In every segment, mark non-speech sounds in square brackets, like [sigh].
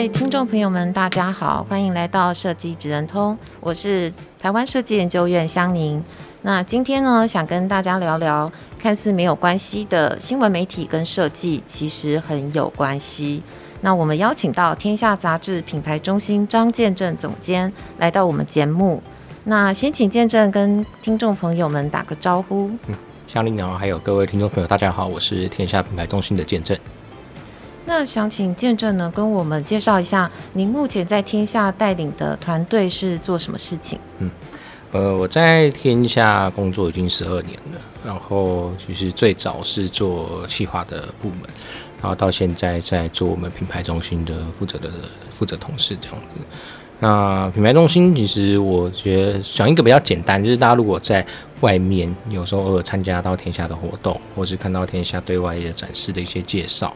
位听众朋友们，大家好，欢迎来到设计职人通，我是台湾设计研究院香宁。那今天呢，想跟大家聊聊看似没有关系的新闻媒体跟设计，其实很有关系。那我们邀请到天下杂志品牌中心张建正总监来到我们节目。那先请建正跟听众朋友们打个招呼。嗯，香宁好，还有各位听众朋友，大家好，我是天下品牌中心的建正。那想请见证呢，跟我们介绍一下，您目前在天下带领的团队是做什么事情？嗯，呃，我在天下工作已经十二年了，然后其实最早是做企划的部门，然后到现在在做我们品牌中心的负责的负责同事这样子。那品牌中心其实我觉得讲一个比较简单，就是大家如果在外面有时候偶尔参加到天下的活动，或是看到天下对外的展示的一些介绍。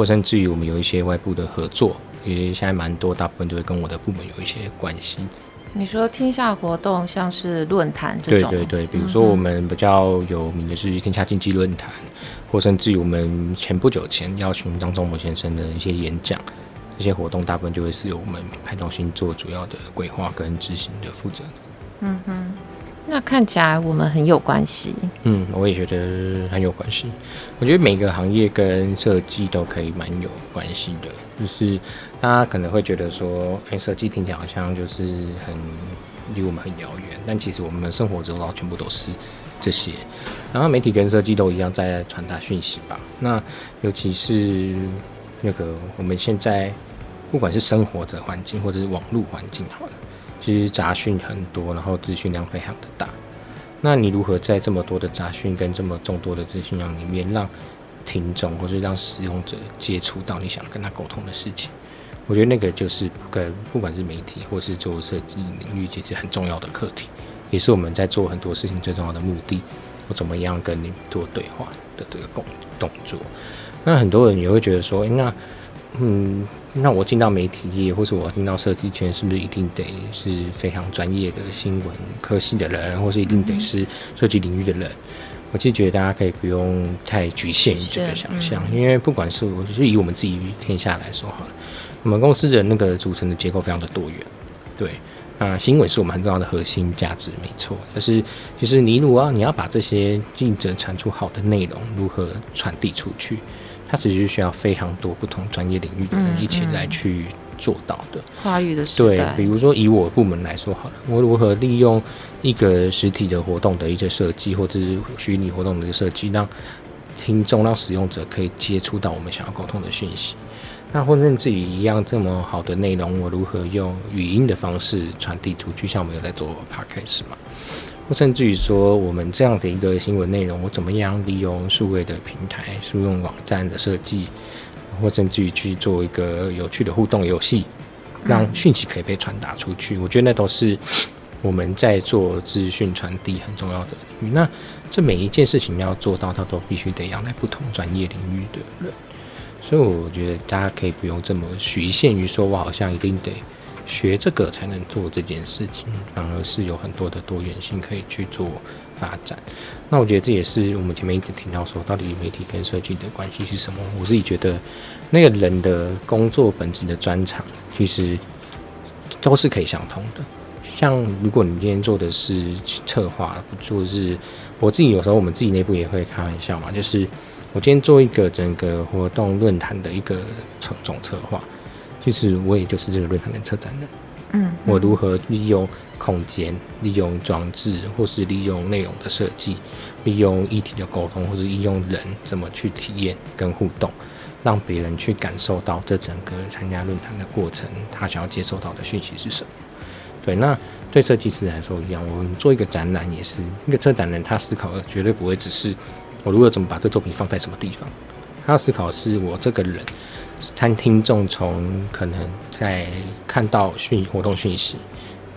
或甚至于我们有一些外部的合作，也现在蛮多，大部分都会跟我的部门有一些关系。你说天下活动像是论坛这种？对对对，比如说我们比较有名的是天下经济论坛，嗯、或甚至于我们前不久前邀请张忠谋先生的一些演讲，这些活动大部分就会是由我们品牌中心做主要的规划跟执行的负责。嗯哼。那看起来我们很有关系。嗯，我也觉得很有关系。我觉得每个行业跟设计都可以蛮有关系的。就是大家可能会觉得说，哎，设计听起来好像就是很离我们很遥远，但其实我们的生活周遭全部都是这些。然后媒体跟设计都一样在传达讯息吧。那尤其是那个我们现在不管是生活的环境或者是网络环境，好了。其实杂讯很多，然后资讯量非常的大。那你如何在这么多的杂讯跟这么众多的资讯量里面，让听众或是让使用者接触到你想跟他沟通的事情？我觉得那个就是跟不管是媒体或是做设计领域，其实很重要的课题，也是我们在做很多事情最重要的目的。我怎么样跟你做对话的这个动动作？那很多人也会觉得说，那嗯。那我进到媒体业，或是我进到设计圈，是不是一定得是非常专业的新闻科系的人，或是一定得是设计领域的人？我其实觉得大家可以不用太局限于这个想象，因为不管是我就是以我们自己天下来说好了，我们公司的那个组成的结构非常的多元。对，那新闻是我们很重要的核心价值，没错。但是其实你如果你要把这些记者产出好的内容，如何传递出去？它其实是需要非常多不同专业领域的人一起来去做到的。跨域的时代。对，比如说以我部门来说好了，我如何利用一个实体的活动的一些设计，或者是虚拟活动的一个设计，让听众、让使用者可以接触到我们想要沟通的讯息。那或者自己一样这么好的内容，我如何用语音的方式传递出去？像我们有在做 podcast 嘛？甚至于说，我们这样的一个新闻内容，我怎么样利用数位的平台、数用网站的设计，或甚至于去做一个有趣的互动游戏，让讯息可以被传达出去。我觉得那都是我们在做资讯传递很重要的。那这每一件事情要做到，它都必须得仰赖不同专业领域的人。所以我觉得大家可以不用这么局限于说，我好像一定得。学这个才能做这件事情，反而是有很多的多元性可以去做发展。那我觉得这也是我们前面一直提到说，到底媒体跟设计的关系是什么？我自己觉得，那个人的工作本质的专长，其实都是可以相通的。像如果你今天做的是策划，不做是我自己有时候我们自己内部也会开玩笑嘛，就是我今天做一个整个活动论坛的一个总总策划。其实我也就是这个论坛的策展人，嗯，我如何利用空间、利用装置，或是利用内容的设计，利用议题的沟通，或是利用人怎么去体验跟互动，让别人去感受到这整个参加论坛的过程，他想要接收到的讯息是什么？对，那对设计师来说一样，我们做一个展览也是，一个策展人他思考的绝对不会只是我如何怎么把这作品放在什么地方，他要思考的是我这个人。餐厅众从可能在看到讯活动讯息，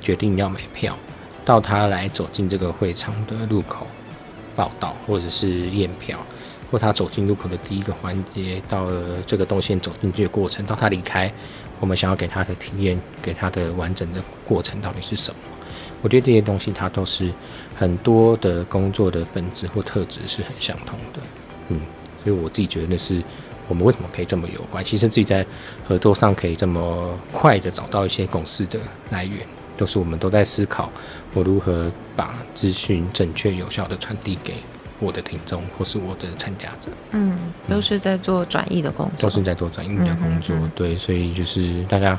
决定要买票，到他来走进这个会场的入口报道，或者是验票，或他走进入口的第一个环节，到了这个动线走进去的过程，到他离开，我们想要给他的体验，给他的完整的过程到底是什么？我觉得这些东西它都是很多的工作的本质或特质是很相同的，嗯，所以我自己觉得那是我们为什么可以这么有关系，甚至于在合作上可以这么快的找到一些共识的来源。都是我们都在思考，我如何把资讯正确有效的传递给我的听众或是我的参加者。嗯，都是在做转译的工作，都是在做转译的工作。对，所以就是大家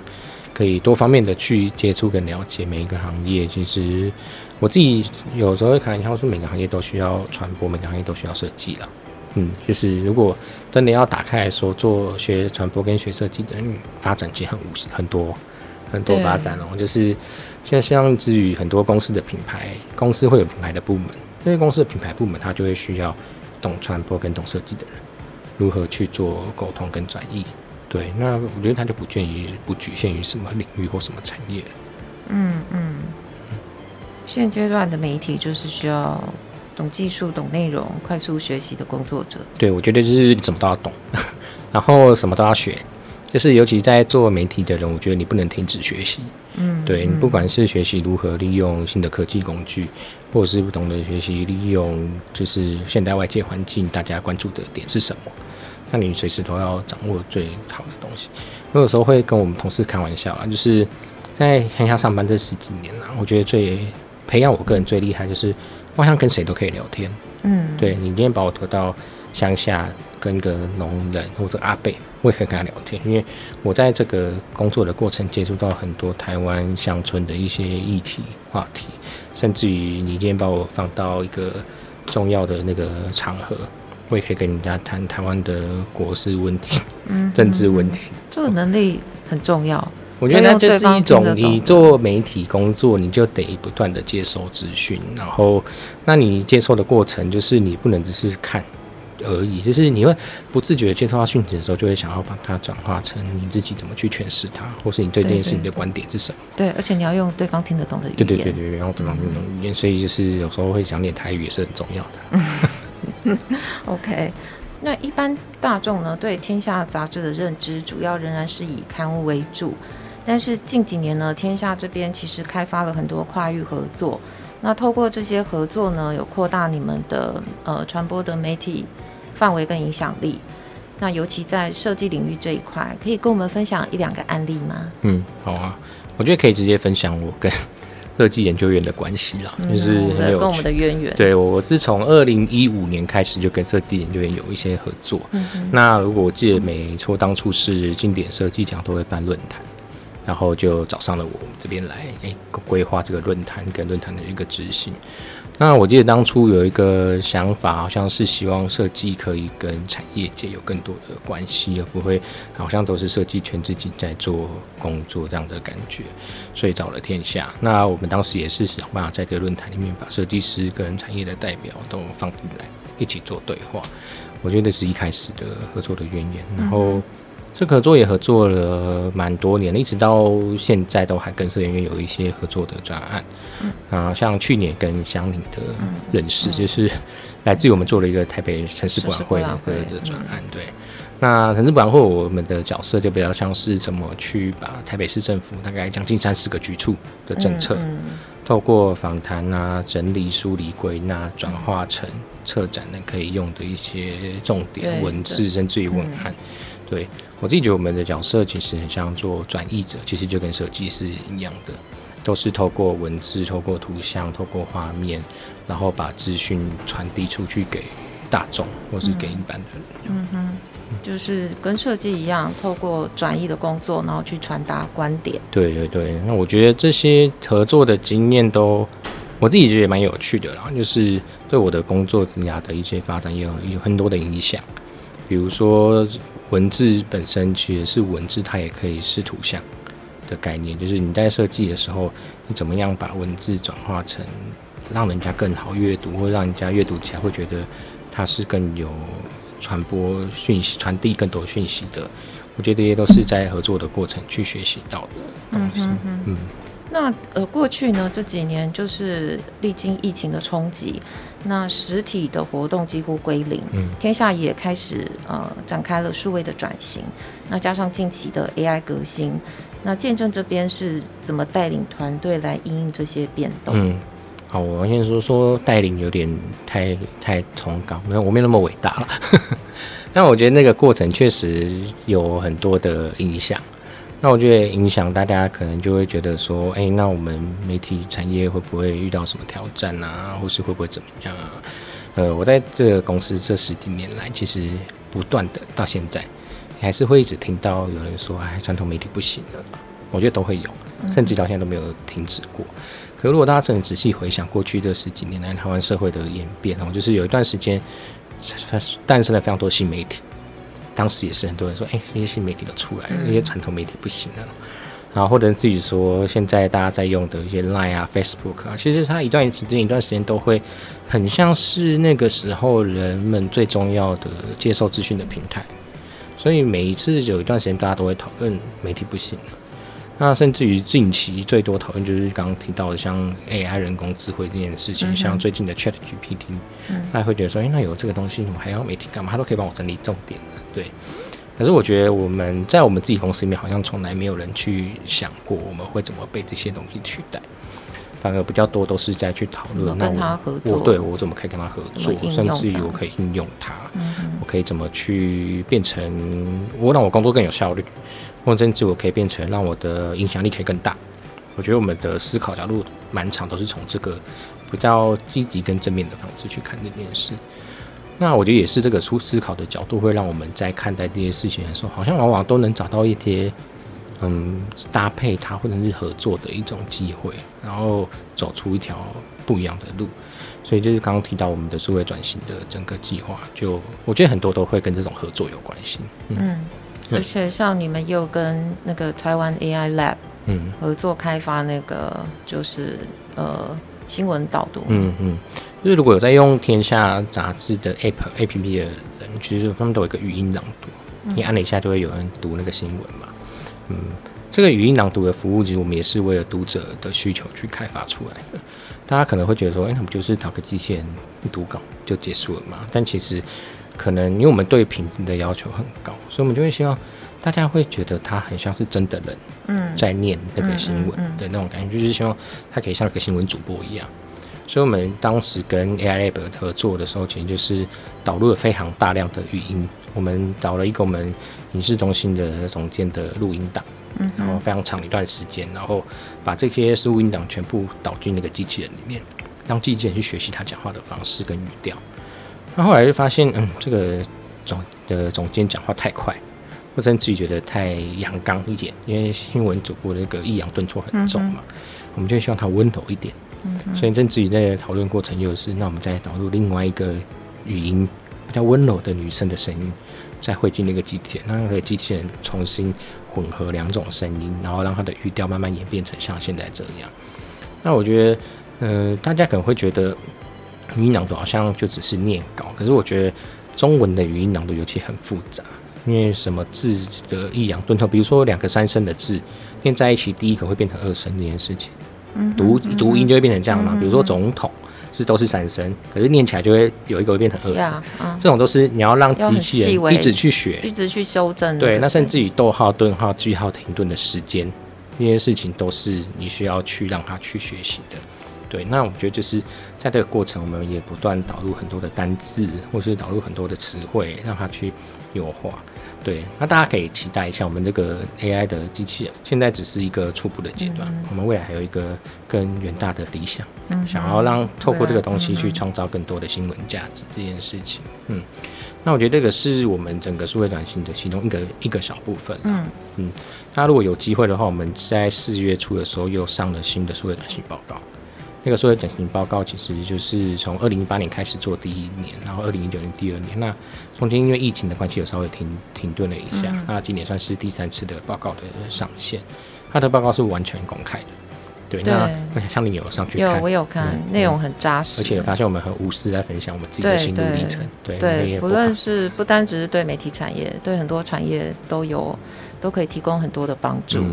可以多方面的去接触跟了解每一个行业。其实我自己有时候会开玩笑说，每个行业都需要传播，每个行业都需要设计了。嗯，就是如果真的要打开来说，做学传播跟学设计的人发展其实很无很多。很多发展哦，就是现在像至于很多公司的品牌，公司会有品牌的部门，那些公司的品牌部门，它就会需要懂传播跟懂设计的人，如何去做沟通跟转译。对，那我觉得它就不限于不局限于什么领域或什么产业。嗯嗯。现阶段的媒体就是需要懂技术、懂内容、快速学习的工作者。对，我觉得就是什么都要懂，[laughs] 然后什么都要学。就是尤其在做媒体的人，我觉得你不能停止学习。嗯，对，你不管是学习如何利用新的科技工具，或者是不懂得学习利用，就是现代外界环境，大家关注的点是什么？那你随时都要掌握最好的东西。我有时候会跟我们同事开玩笑啦，就是在乡下上班这十几年啦，我觉得最培养我个人最厉害就是，我好像跟谁都可以聊天。嗯，对，你今天把我拖到乡下。跟个农人或者阿贝，我也可以跟他聊天，因为我在这个工作的过程接触到很多台湾乡村的一些议题话题，甚至于你今天把我放到一个重要的那个场合，我也可以跟人家谈台湾的国事问题、嗯、政治问题。这个能力很重要，我觉得那就是一种你做媒体工作，你就得不断的接收资讯，然后那你接收的过程就是你不能只是看。而已，就是你会不自觉的接受到讯息的时候，就会想要把它转化成你自己怎么去诠释它，或是你对这件事情的观点是什么？对，对，对，而且你要用对方听得懂的语言。对对对对，然后对方听得懂语言，所以就是有时候会讲点台语也是很重要的。[laughs] OK，那一般大众呢，对天下杂志的认知主要仍然是以刊物为主，但是近几年呢，天下这边其实开发了很多跨域合作，那透过这些合作呢，有扩大你们的呃传播的媒体。范围跟影响力，那尤其在设计领域这一块，可以跟我们分享一两个案例吗？嗯，好啊，我觉得可以直接分享我跟设计研究院的关系啦，嗯、就是跟我们的渊源。对，我是从二零一五年开始就跟设计研究院有一些合作。嗯、那如果我记得没错，当初是经典设计奖都会办论坛，然后就找上了我们这边来，哎，规划这个论坛跟论坛的一个执行。那我记得当初有一个想法，好像是希望设计可以跟产业界有更多的关系，而不会好像都是设计圈自己在做工作这样的感觉，所以找了天下。那我们当时也是想办法在这个论坛里面把设计师跟产业的代表都放进来，一起做对话。我觉得是一开始的合作的渊源，然后。这个合作也合作了蛮多年了，一直到现在都还跟设研院有一些合作的专案。嗯，啊，像去年跟乡林的认识，就是来自于我们做了一个台北城市博览会的这个专案。对，那城市博览会我们的角色就比较像是怎么去把台北市政府大概将近三十个局处的政策，透过访谈啊、整理、梳理、归纳，转化成策展的可以用的一些重点文字，甚至于文案。对，我自己觉得我们的角色其实很像做转译者，其实就跟设计是一样的，都是透过文字、透过图像、透过画面，然后把资讯传递出去给大众，或是给一般的人。嗯哼，就是跟设计一样，透过转译的工作，然后去传达观点。对对对，那我觉得这些合作的经验都，我自己觉得也蛮有趣的啦，就是对我的工作生涯的一些发展也有有很多的影响，比如说。文字本身其实是文字，它也可以是图像的概念。就是你在设计的时候，你怎么样把文字转化成让人家更好阅读，或让人家阅读起来会觉得它是更有传播讯息、传递更多讯息的我觉得这些都是在合作的过程去学习到的东西。嗯，那呃，过去呢这几年就是历经疫情的冲击，那实体的活动几乎归零，嗯，天下也开始呃展开了数位的转型。那加上近期的 AI 革新，那见证这边是怎么带领团队来应应这些变动？嗯，好，我先说说带领有点太太崇高，没有，我没有那么伟大了。[laughs] 但我觉得那个过程确实有很多的影响。那我觉得影响大家可能就会觉得说，哎、那我们媒体产业会不会遇到什么挑战啊？或是会不会怎么样啊？呃，我在这个公司这十几年来，其实不断的到现在，还是会一直听到有人说，哎，传统媒体不行了。我觉得都会有，甚至到现在都没有停止过。可如果大家真的仔细回想过去这十几年来台湾社会的演变哦，就是有一段时间。诞生了非常多新媒体，当时也是很多人说，哎、欸，这些新媒体都出来了，那些传统媒体不行了。然后或者自己说，现在大家在用的一些 Line 啊、Facebook 啊，其实它一段时间、一段时间都会很像是那个时候人们最重要的接受资讯的平台。所以每一次有一段时间，大家都会讨论媒体不行了。那甚至于近期最多讨论就是刚刚提到的像 AI 人工智慧这件事情，嗯、像最近的 ChatGPT，大家会觉得说，哎、欸，那有这个东西，我还要媒体干嘛？他都可以帮我整理重点的，对。可是我觉得我们在我们自己公司里面，好像从来没有人去想过我们会怎么被这些东西取代，反而比较多都是在去讨论，那我我对我怎么可以跟他合作，甚至于我可以应用它，嗯、我可以怎么去变成我让我工作更有效率。或甚至我可以变成让我的影响力可以更大。我觉得我们的思考角度满场，都是从这个比较积极跟正面的方式去看这件事。那我觉得也是这个出思考的角度，会让我们在看待这些事情的时候，好像往往都能找到一些嗯搭配它或者是合作的一种机会，然后走出一条不一样的路。所以就是刚刚提到我们的数位转型的整个计划，就我觉得很多都会跟这种合作有关系。嗯。嗯而且像你们又跟那个台湾 AI Lab 嗯合作开发那个就是呃新闻导读嗯嗯，就是如果有在用天下杂志的 App A P P 的人，其实他们都有一个语音朗读，你按了一下就会有人读那个新闻嘛。嗯，这个语音朗读的服务其实我们也是为了读者的需求去开发出来的。大家可能会觉得说，哎、欸，那不就是找个机器人读稿就结束了嘛？但其实。可能因为我们对品质的要求很高，所以我们就会希望大家会觉得他很像是真的人，嗯，在念那个新闻的那种感觉，就是希望他可以像个新闻主播一样。所以我们当时跟 AI Lab 合作的时候，其实就是导入了非常大量的语音，我们导了一个我们影视中心的总监的录音档，嗯，然后非常长一段时间，然后把这些录音档全部导进那个机器人里面，让机器人去学习他讲话的方式跟语调。那后来就发现，嗯，这个总的总监讲话太快，或者自己觉得太阳刚一点，因为新闻主播的那个抑扬顿挫很重嘛，嗯、我们就希望他温柔一点。所以正自己在讨论过程又是，那我们再导入另外一个语音比较温柔的女生的声音，再汇进那个机器人，让那个机器人重新混合两种声音，然后让它的语调慢慢演变成像现在这样。那我觉得，呃，大家可能会觉得。语音朗读好像就只是念稿，可是我觉得中文的语音朗读尤其很复杂，因为什么字的抑扬顿挫，比如说两个三声的字念在一起，第一个会变成二声这件事情，读读音就会变成这样嘛。比如说总统是都是三声，可是念起来就会有一个会变成二声，这种都是你要让机器人一直去学，一直去修正。对，那甚至于逗号、顿号、句号、停顿的时间，这些事情都是你需要去让他去学习的。对，那我觉得就是在这个过程，我们也不断导入很多的单字，或是导入很多的词汇，让它去优化。对，那大家可以期待一下，我们这个 AI 的机器人现在只是一个初步的阶段，嗯、我们未来还有一个更远大的理想，嗯、想要让透过这个东西去创造更多的新闻价值这件事情。嗯，那我觉得这个是我们整个数位转型的其中一个一个小部分。嗯嗯，那如果有机会的话，我们在四月初的时候又上了新的数位转型报告。那个数位转型报告其实就是从二零一八年开始做第一年，然后二零一九年第二年，那中间因为疫情的关系有稍微停停顿了一下，嗯、那今年算是第三次的报告的上线，它的报告是完全公开的，对，那那像你有上去看，有我有看，内容很扎实，而且发现我们很无私在分享我们自己的心路历程。对对，不论是不单只是对媒体产业，对很多产业都有都可以提供很多的帮助。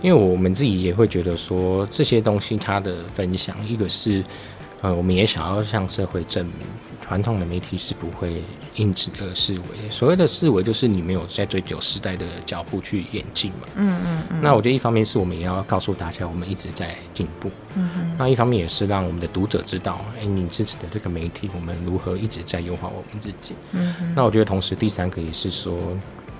嗯，因为我们自己也会觉得说这些东西它的分享，一个是呃，我们也想要向社会证明。传统的媒体是不会因此而式微，所谓的式微就是你没有在追求时代的脚步去演进嘛。嗯嗯嗯。那我觉得一方面是我们也要告诉大家，我们一直在进步。嗯哼。那一方面也是让我们的读者知道，哎、欸，你支持的这个媒体，我们如何一直在优化我们自己。嗯哼。那我觉得同时第三个也是说，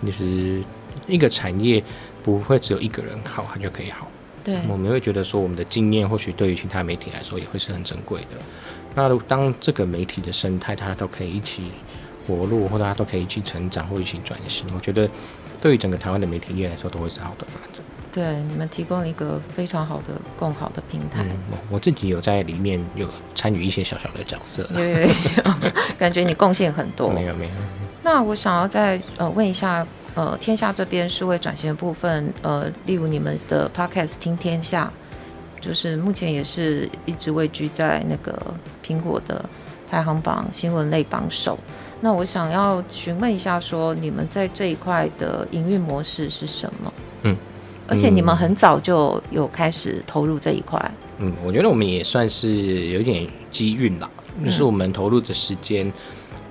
就是一个产业不会只有一个人好，他就可以好。对。我们会觉得说，我们的经验或许对于其他媒体来说也会是很珍贵的。那当这个媒体的生态，它都可以一起活络，或者它都可以一起成长或一起转型，我觉得对于整个台湾的媒体业来说，都会是好的发展。对，你们提供了一个非常好的、共好的平台。嗯，我自己有在里面有参与一些小小的角色，对对对，感觉你贡献很多。没有没有。那我想要再呃问一下，呃，天下这边数位转型的部分，呃，例如你们的 Podcast 听天下。就是目前也是一直位居在那个苹果的排行榜新闻类榜首。那我想要询问一下，说你们在这一块的营运模式是什么？嗯，而且你们很早就有开始投入这一块。嗯，我觉得我们也算是有点机运啦，就是我们投入的时间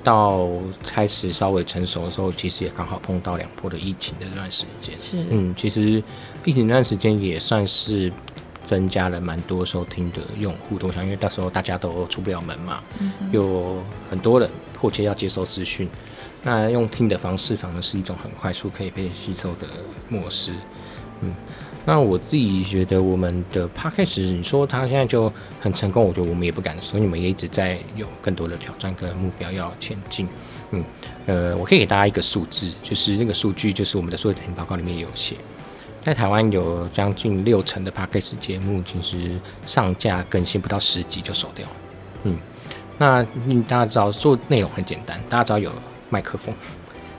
到开始稍微成熟的时候，其实也刚好碰到两波的疫情的这段时间。是，嗯，其实疫情那段时间也算是。增加了蛮多收听的用户，我想，因为到时候大家都出不了门嘛，嗯、有很多人迫切要接收资讯，那用听的方式反而是一种很快速可以被吸收的模式。嗯，那我自己觉得我们的 Podcast，你说他现在就很成功，我觉得我们也不敢说，你们也一直在有更多的挑战跟目标要前进。嗯，呃，我可以给大家一个数字，就是那个数据，就是我们的数位转型报告里面也有写。在台湾有将近六成的 Podcast 节目，其实上架更新不到十集就收掉了。嗯，那大家知道做内容很简单，大家知道有麦克风，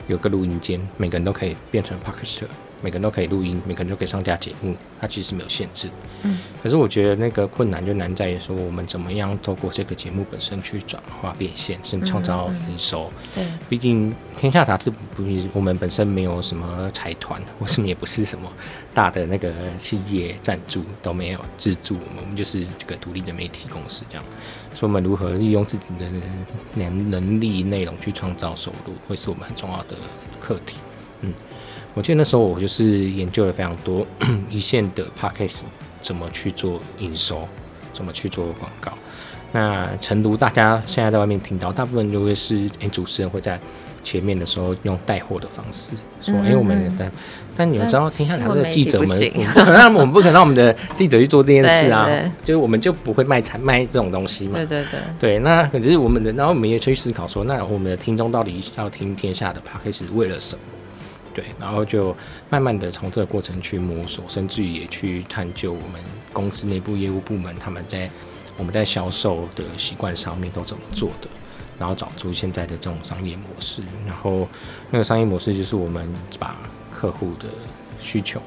有个录音间，每个人都可以变成 Podcaster。每个人都可以录音，每个人都可以上架节目，它其实是没有限制。嗯，可是我觉得那个困难就难在于说，我们怎么样透过这个节目本身去转化变现，甚至创造营收。对、嗯，毕竟天下杂志不是我们本身没有什么财团，或什么也不是什么大的那个企业赞助都没有资助我们，我们就是这个独立的媒体公司这样。所以，我们如何利用自己的能能力、内容去创造收入，会是我们很重要的课题。嗯。我记得那时候我就是研究了非常多 [clears throat] 一线的 podcast 怎么去做营收，怎么去做广告。那成都大家现在在外面听到，大部分就会是主持人会在前面的时候用带货的方式说，诶、嗯嗯欸，我们但但你们知道，听下来的记者们，[laughs] 那我们不可能让我们的记者去做这件事啊，[laughs] 就是我们就不会卖产卖这种东西嘛。对对对，对，那可是我们的，然后我们也去思考说，那我们的听众到底要听天下的 podcast 是为了什么？对，然后就慢慢的从这个过程去摸索，甚至于也去探究我们公司内部业务部门他们在我们在销售的习惯上面都怎么做的，然后找出现在的这种商业模式，然后那个商业模式就是我们把客户的需求。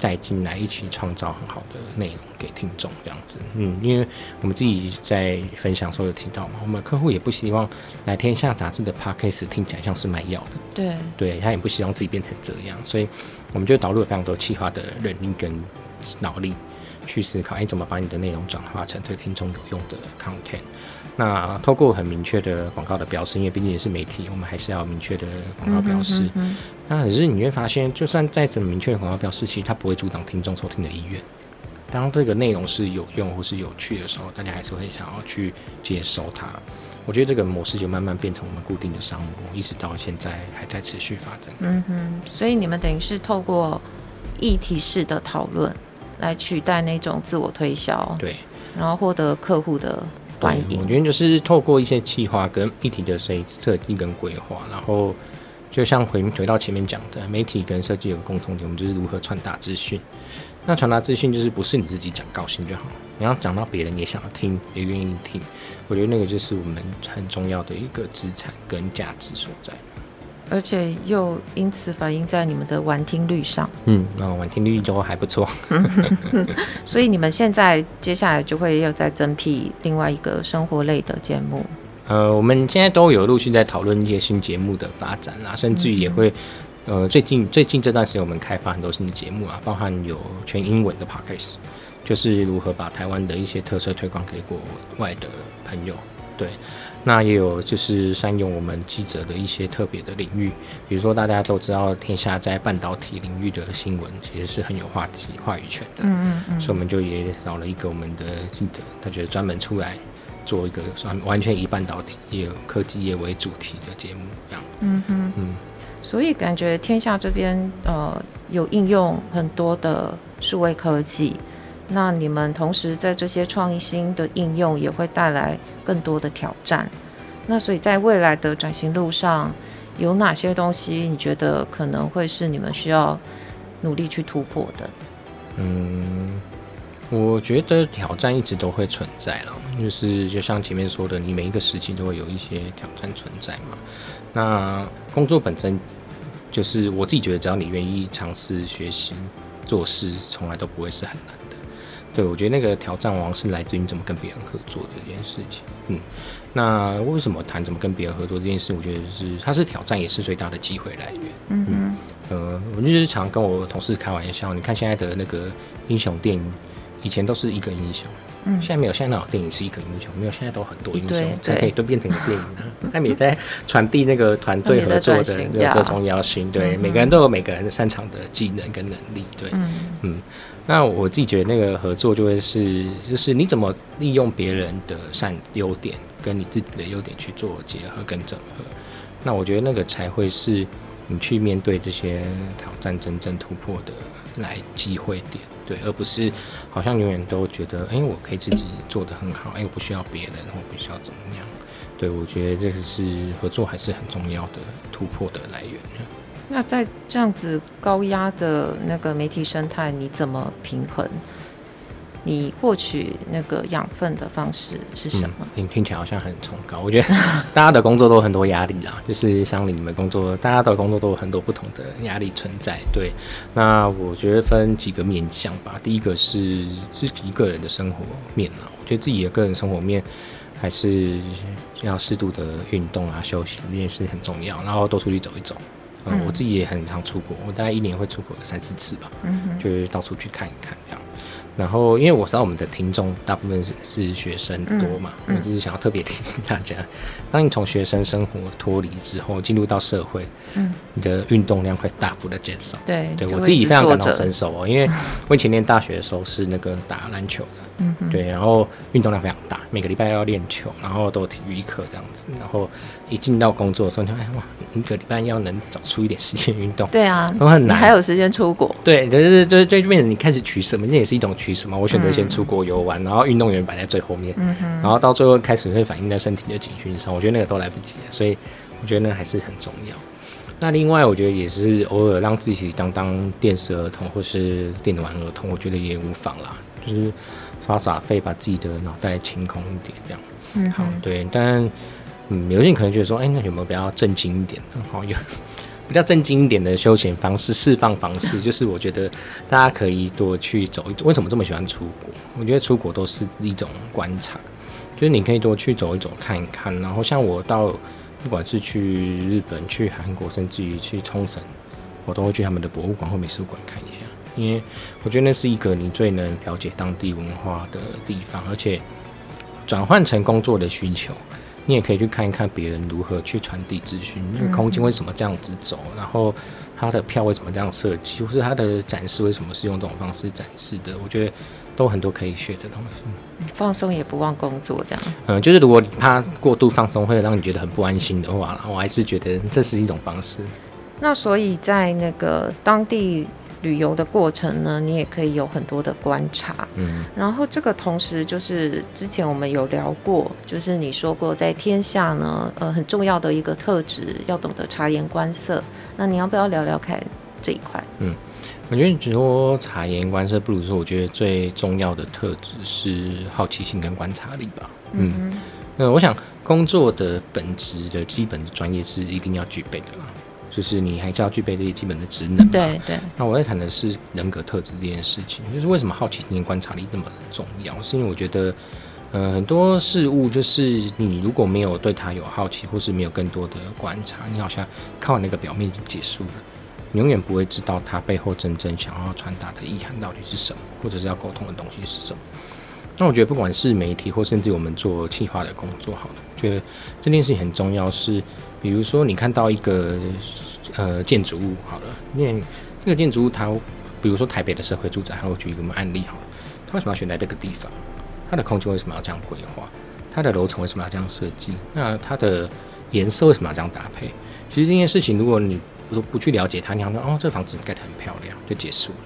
带进来一起创造很好的内容给听众，这样子，嗯，因为我们自己在分享的时候有提到嘛，我们客户也不希望来天下杂志的 podcast 听起来像是卖药的，对，对他也不希望自己变成这样，所以我们就导入了非常多企划的人力跟脑力去思考，哎，怎么把你的内容转化成对听众有用的 content。那透过很明确的广告的标识，因为毕竟也是媒体，我们还是要明确的广告标识。嗯那可是你会发现，就算再怎么明确的广告标识，其实它不会阻挡听众收听的意愿。当这个内容是有用或是有趣的时候，大家还是会想要去接收它。我觉得这个模式就慢慢变成我们固定的商模，一直到现在还在持续发展。嗯哼，所以你们等于是透过议题式的讨论来取代那种自我推销，对，然后获得客户的。对，我觉得就是透过一些计划跟议题的设设计跟规划，然后就像回回到前面讲的，媒体跟设计有个共同点，我们就是如何传达资讯。那传达资讯就是不是你自己讲高兴就好，你要讲到别人也想要听，也愿意听。我觉得那个就是我们很重要的一个资产跟价值所在。而且又因此反映在你们的玩听率上。嗯，那完听率都还不错。[laughs] 所以你们现在接下来就会又再增辟另外一个生活类的节目。呃，我们现在都有陆续在讨论一些新节目的发展啦，甚至于也会，呃，最近最近这段时间我们开发很多新的节目啊，包含有全英文的 Podcast，就是如何把台湾的一些特色推广给国外的朋友。对，那也有就是善用我们记者的一些特别的领域，比如说大家都知道天下在半导体领域的新闻其实是很有话题话语权的，嗯嗯嗯，所以我们就也找了一个我们的记者，他觉得专门出来。做一个完完全以半导体业、科技业为主题的节目，这样。嗯哼，嗯，所以感觉天下这边呃有应用很多的数位科技，那你们同时在这些创新的应用也会带来更多的挑战。那所以在未来的转型路上，有哪些东西你觉得可能会是你们需要努力去突破的？嗯。我觉得挑战一直都会存在了，就是就像前面说的，你每一个时期都会有一些挑战存在嘛。那工作本身就是我自己觉得，只要你愿意尝试学习做事，从来都不会是很难。对，我觉得那个挑战往往是来自于你怎么跟别人合作的这件事情。嗯，那为什么谈怎么跟别人合作这件事？我觉得是它是挑战，也是最大的机会来源。嗯嗯。呃，我就是常跟我同事开玩笑，你看现在的那个英雄电影。以前都是一个英雄，嗯，现在没有。现在那种电影是一个英雄，没有。现在都很多英雄才可以都变成一个电影啊。他们也在传递那个团队合作的这个重要性。对，每个人都有每个人擅长的技能跟能力。对，嗯嗯。那我自己觉得那个合作就会是，就是你怎么利用别人的善优点跟你自己的优点去做结合跟整合。那我觉得那个才会是你去面对这些挑战真正突破的来机会点。对，而不是好像永远都觉得，哎，我可以自己做得很好，哎，我不需要别人，我不需要怎么样。对，我觉得这个是合作还是很重要的突破的来源。那在这样子高压的那个媒体生态，你怎么平衡？你获取那个养分的方式是什么？听、听起来好像很崇高。我觉得 [laughs] 大家的工作都有很多压力啦，就是像你们工作，大家的工作都有很多不同的压力存在。对，那我觉得分几个面向吧。第一个是自己个人的生活面啊，我觉得自己的个人生活面还是要适度的运动啊、休息这件事很重要，然后多出去走一走。嗯，我自己也很常出国，我大概一年会出国三四次吧，嗯，就是到处去看一看这样。然后，因为我知道我们的听众大部分是是学生多嘛，嗯嗯、我只是想要特别提醒大家，当你从学生生活脱离之后，进入到社会，嗯，你的运动量会大幅的减少。对，对我自己非常感同身受哦，因为 [laughs] 我以前念大学的时候是那个打篮球的，嗯，对，然后运动量非常大，每个礼拜要练球，然后都有体育课这样子，然后一进到工作的时候，你看，哎哇，一个礼拜要能找出一点时间运动，对啊，都很难，还有时间出国，对，就是就是就变成你开始取舍嘛，那也是一种。取舍嘛？我选择先出国游玩，嗯、然后运动员摆在最后面，嗯、哼然后到最后开始会反映在身体的警讯上。我觉得那个都来不及，所以我觉得那还是很重要。那另外，我觉得也是偶尔让自己当当电视儿童或是电玩儿童，我觉得也无妨啦。就是耍耍费，把自己的脑袋清空一点，这样。嗯，好，对。但嗯，有些人可能觉得说，哎，那有没有比较正经一点的？好 [laughs] 有。比较正经一点的休闲方式、释放方式，[laughs] 就是我觉得大家可以多去走一走。为什么这么喜欢出国？我觉得出国都是一种观察，就是你可以多去走一走、看一看。然后像我到，不管是去日本、去韩国，甚至于去冲绳，我都会去他们的博物馆或美术馆看一下，因为我觉得那是一个你最能了解当地文化的地方，而且转换成工作的需求。你也可以去看一看别人如何去传递资讯，那个空间为什么这样子走，嗯、然后它的票为什么这样设计，或是它的展示为什么是用这种方式展示的，我觉得都很多可以学的东西。放松也不忘工作，这样。嗯，就是如果你怕过度放松会让你觉得很不安心的话，我还是觉得这是一种方式。那所以在那个当地。旅游的过程呢，你也可以有很多的观察，嗯，然后这个同时就是之前我们有聊过，就是你说过在天下呢，呃，很重要的一个特质要懂得察言观色，那你要不要聊聊看这一块？嗯，我觉得只说察言观色，不如说我觉得最重要的特质是好奇心跟观察力吧。嗯嗯，那我想工作的本质的基本的专业是一定要具备的啦。就是你还是要具备这些基本的职能。对对。那我在谈的是人格特质这件事情，就是为什么好奇心、观察力这么重要？是因为我觉得，呃，很多事物就是你如果没有对它有好奇，或是没有更多的观察，你好像看完那个表面就结束了，你永远不会知道它背后真正想要传达的意涵到底是什么，或者是要沟通的东西是什么。那我觉得，不管是媒体或甚至我们做企划的工作，好了，觉得这件事情很重要。是，比如说你看到一个呃建筑物，好了，因为这个建筑物它，比如说台北的社会住宅，还会举一个案例，好了，它为什么要选在这个地方？它的空间为什么要这样规划？它的楼层为什么要这样设计？那它的颜色为什么要这样搭配？其实这件事情，如果你不不去了解它，你想说哦，这房子盖得很漂亮，就结束了。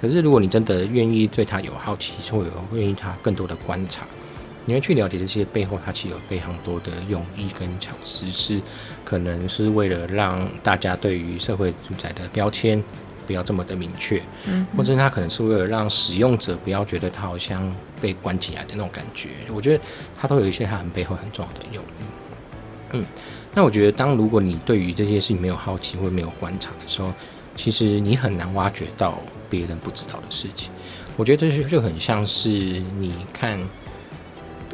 可是，如果你真的愿意对它有好奇，或有愿意它更多的观察，你会去了解这些背后，它其实有非常多的用意跟巧思，是可能是为了让大家对于社会住宅的标签不要这么的明确，嗯，或者它可能是为了让使用者不要觉得他好像被关起来的那种感觉。我觉得它都有一些它很背后很重要的用意。嗯，那我觉得，当如果你对于这些事情没有好奇或没有观察的时候，其实你很难挖掘到别人不知道的事情。我觉得这就就很像是你看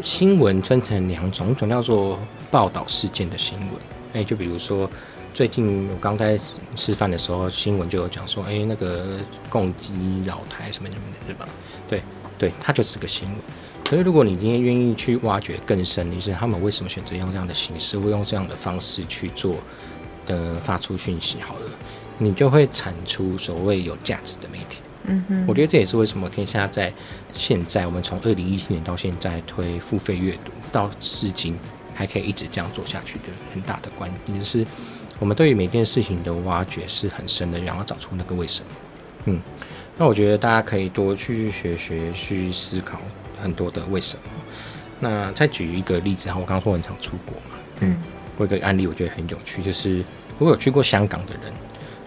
新闻分成两种，一种叫做报道事件的新闻。哎，就比如说最近我刚在吃饭的时候，新闻就有讲说，哎，那个共机扰台什么什么的，对吧？对对，它就是个新闻。可是如果你今天愿意去挖掘更深，就是他们为什么选择用这样的形式，会用这样的方式去做的发出讯息，好了。你就会产出所谓有价值的媒体。嗯哼，我觉得这也是为什么天下在现在，我们从二零一七年到现在推付费阅读，到至今还可以一直这样做下去的很大的关键，就是我们对于每件事情的挖掘是很深的，然后找出那个为什么。嗯，那我觉得大家可以多去学学，去思考很多的为什么。那再举一个例子哈，我刚刚说很常出国嘛，嗯，我有个案例我觉得很有趣，就是如果有去过香港的人。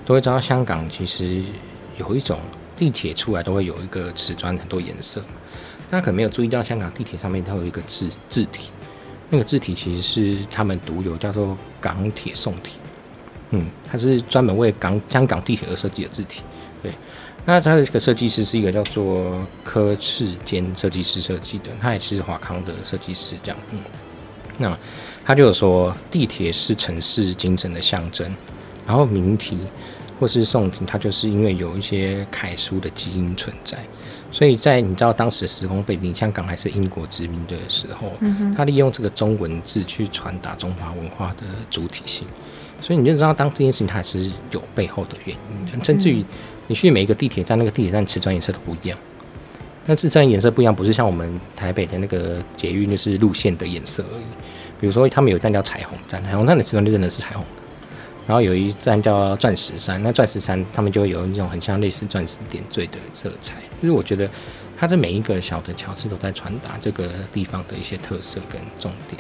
都会知道香港其实有一种地铁出来都会有一个瓷砖，很多颜色。大家可能没有注意到，香港地铁上面它有一个字字体，那个字体其实是他们独有，叫做港铁宋体。嗯，它是专门为港香港地铁而设计的字体。对，那它的这个设计师是一个叫做柯世坚设计师设计的，他也是华康的设计师这样。嗯，那他就有说，地铁是城市精神的象征，然后名体。或是宋体，它就是因为有一些楷书的基因存在，所以在你知道当时的时空背景，香港还是英国殖民的时候，他利用这个中文字去传达中华文化的主体性，所以你就知道当这件事情它还是有背后的原因，甚至于你去每一个地铁站，那个地铁站瓷砖颜色都不一样，那瓷砖颜色不一样，不是像我们台北的那个捷运就是路线的颜色而已，比如说他们有一站叫彩虹站，彩虹站的瓷砖就真的是彩虹。然后有一站叫钻石山，那钻石山他们就会有那种很像类似钻石点缀的色彩。就是我觉得它的每一个小的桥式都在传达这个地方的一些特色跟重点。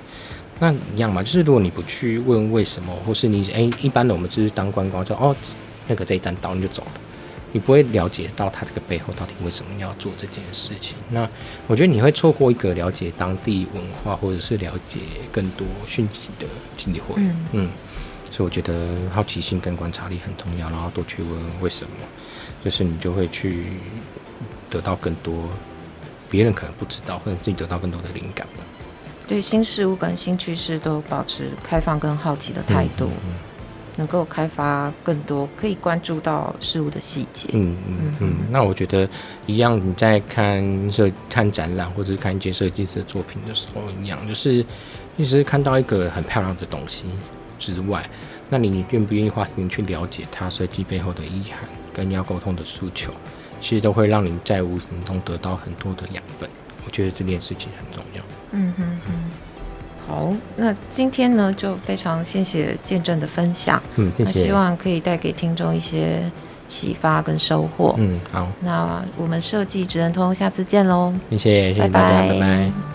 那一样嘛，就是如果你不去问为什么，或是你哎，一般的我们就是当观光，就哦那个这一站到你就走了，你不会了解到它这个背后到底为什么要做这件事情。那我觉得你会错过一个了解当地文化或者是了解更多讯息的机会。嗯。嗯所以我觉得好奇心跟观察力很重要，然后多去问为什么，就是你就会去得到更多别人可能不知道，或者自己得到更多的灵感吧。对新事物跟新趋势都保持开放跟好奇的态度，嗯嗯嗯、能够开发更多可以关注到事物的细节。嗯嗯嗯，嗯。那我觉得一样，你在看设看展览或者是看一件设计师的作品的时候一样，就是一直看到一个很漂亮的东西之外，那你愿不愿意花时间去了解它设计背后的意涵，跟要沟通的诉求，其实都会让你在无形中得到很多的养分。我觉得这件事情很重要。嗯哼哼。好，那今天呢，就非常谢谢见证的分享。嗯，谢谢。希望可以带给听众一些启发跟收获。嗯，好。那我们设计职能通下次见喽。谢谢，谢谢大家，拜拜。拜拜。